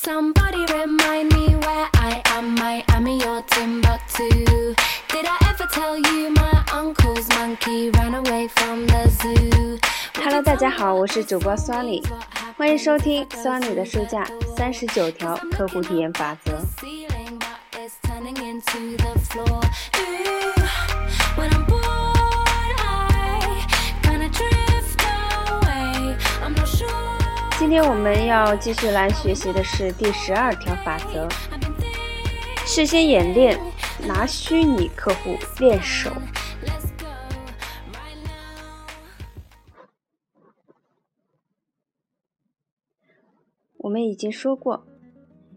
Somebody remind me where I am. I am in your Timbuktu. Did I ever tell you my uncle's monkey ran away from the zoo? Hello，大家好，我是主播 Sunny，欢迎收听 Sunny 的书架三十九条客户体验法则。今天我们要继续来学习的是第十二条法则：事先演练，拿虚拟客户练手。我们已经说过，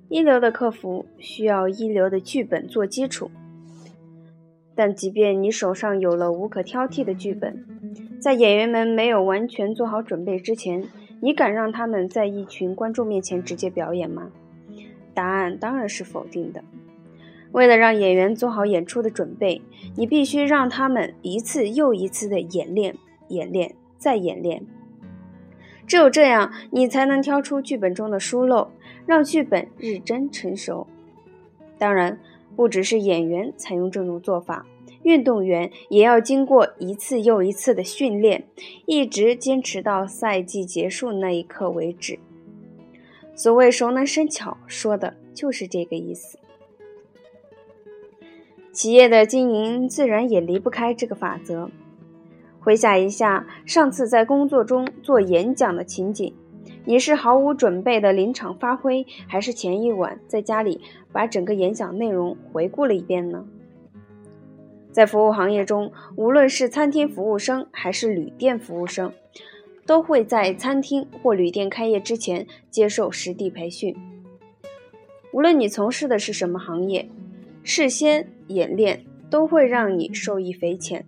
一流的客服需要一流的剧本做基础。但即便你手上有了无可挑剔的剧本，在演员们没有完全做好准备之前，你敢让他们在一群观众面前直接表演吗？答案当然是否定的。为了让演员做好演出的准备，你必须让他们一次又一次的演练、演练再演练。只有这样，你才能挑出剧本中的疏漏，让剧本日臻成熟。当然，不只是演员采用这种做法，运动员也要经过一次又一次的训练，一直坚持到赛季结束那一刻为止。所谓熟能生巧，说的就是这个意思。企业的经营自然也离不开这个法则。回想一下上次在工作中做演讲的情景，你是毫无准备的临场发挥，还是前一晚在家里把整个演讲内容回顾了一遍呢？在服务行业中，无论是餐厅服务生还是旅店服务生，都会在餐厅或旅店开业之前接受实地培训。无论你从事的是什么行业，事先演练都会让你受益匪浅。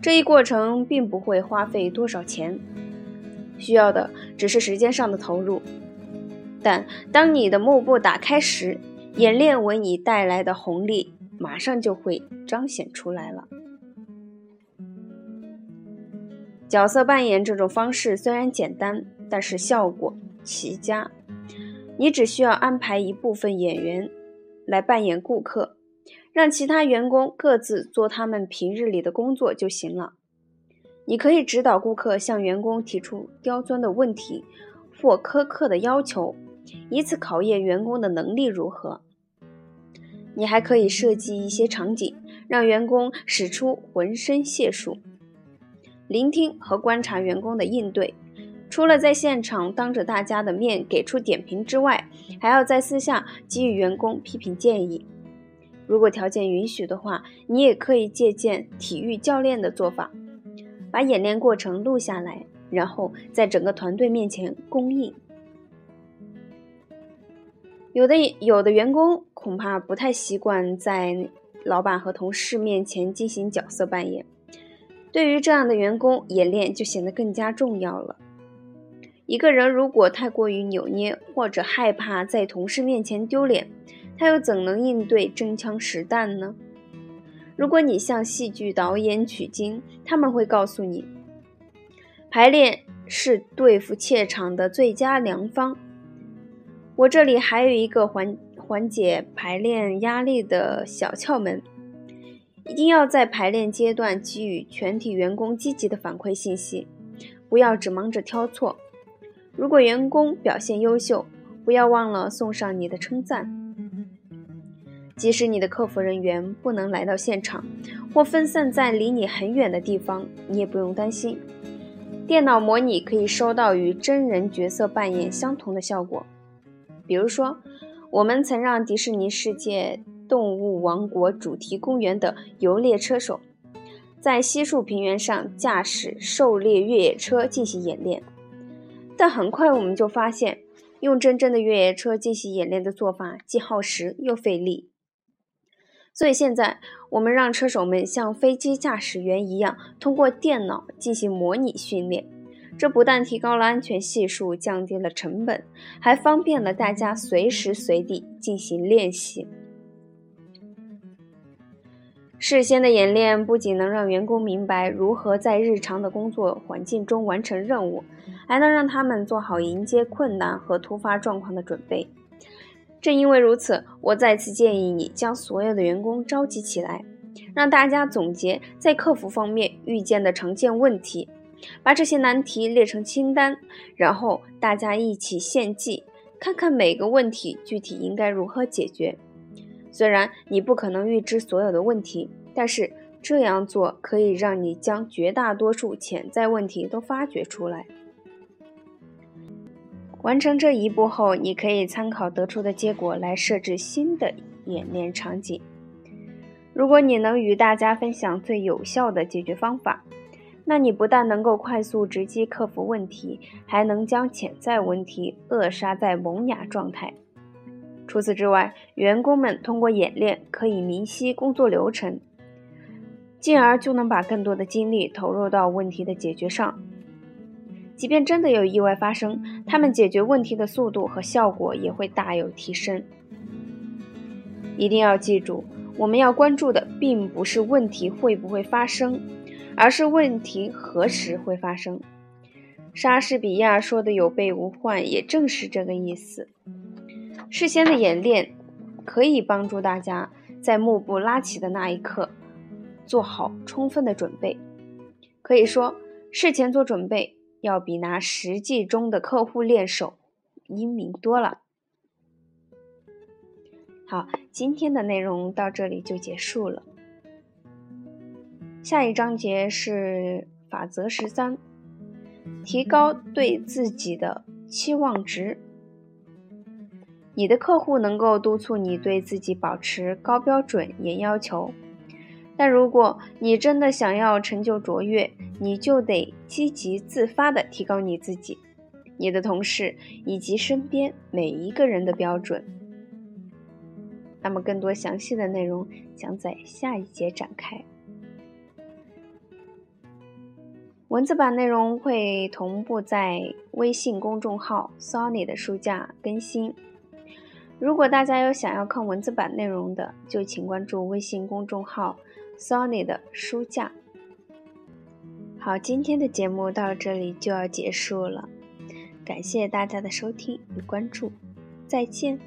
这一过程并不会花费多少钱，需要的只是时间上的投入。但当你的幕布打开时，演练为你带来的红利马上就会彰显出来了。角色扮演这种方式虽然简单，但是效果奇佳。你只需要安排一部分演员来扮演顾客。让其他员工各自做他们平日里的工作就行了。你可以指导顾客向员工提出刁钻的问题或苛刻的要求，以此考验员工的能力如何。你还可以设计一些场景，让员工使出浑身解数，聆听和观察员工的应对。除了在现场当着大家的面给出点评之外，还要在私下给予员工批评建议。如果条件允许的话，你也可以借鉴体育教练的做法，把演练过程录下来，然后在整个团队面前公映。有的有的员工恐怕不太习惯在老板和同事面前进行角色扮演，对于这样的员工，演练就显得更加重要了。一个人如果太过于扭捏，或者害怕在同事面前丢脸，他又怎能应对真枪实弹呢？如果你向戏剧导演取经，他们会告诉你，排练是对付怯场的最佳良方。我这里还有一个缓缓解排练压力的小窍门：一定要在排练阶段给予全体员工积极的反馈信息，不要只忙着挑错。如果员工表现优秀，不要忘了送上你的称赞。即使你的客服人员不能来到现场，或分散在离你很远的地方，你也不用担心。电脑模拟可以收到与真人角色扮演相同的效果。比如说，我们曾让迪士尼世界动物王国主题公园的游猎车手，在稀树平原上驾驶狩猎越野车进行演练。但很快我们就发现，用真正的越野车进行演练的做法既耗时又费力。所以现在，我们让车手们像飞机驾驶员一样，通过电脑进行模拟训练。这不但提高了安全系数，降低了成本，还方便了大家随时随地进行练习。事先的演练不仅能让员工明白如何在日常的工作环境中完成任务，还能让他们做好迎接困难和突发状况的准备。正因为如此，我再次建议你将所有的员工召集起来，让大家总结在客服方面遇见的常见问题，把这些难题列成清单，然后大家一起献计，看看每个问题具体应该如何解决。虽然你不可能预知所有的问题，但是这样做可以让你将绝大多数潜在问题都发掘出来。完成这一步后，你可以参考得出的结果来设置新的演练场景。如果你能与大家分享最有效的解决方法，那你不但能够快速直击克服问题，还能将潜在问题扼杀在萌芽状态。除此之外，员工们通过演练可以明晰工作流程，进而就能把更多的精力投入到问题的解决上。即便真的有意外发生，他们解决问题的速度和效果也会大有提升。一定要记住，我们要关注的并不是问题会不会发生，而是问题何时会发生。莎士比亚说的“有备无患”也正是这个意思。事先的演练可以帮助大家在幕布拉起的那一刻做好充分的准备。可以说，事前做准备要比拿实际中的客户练手英明多了。好，今天的内容到这里就结束了。下一章节是法则十三：提高对自己的期望值。你的客户能够督促你对自己保持高标准、严要求，但如果你真的想要成就卓越，你就得积极自发地提高你自己、你的同事以及身边每一个人的标准。那么，更多详细的内容将在下一节展开。文字版内容会同步在微信公众号 “Sony” 的书架更新。如果大家有想要看文字版内容的，就请关注微信公众号 “Sony” 的书架。好，今天的节目到这里就要结束了，感谢大家的收听与关注，再见。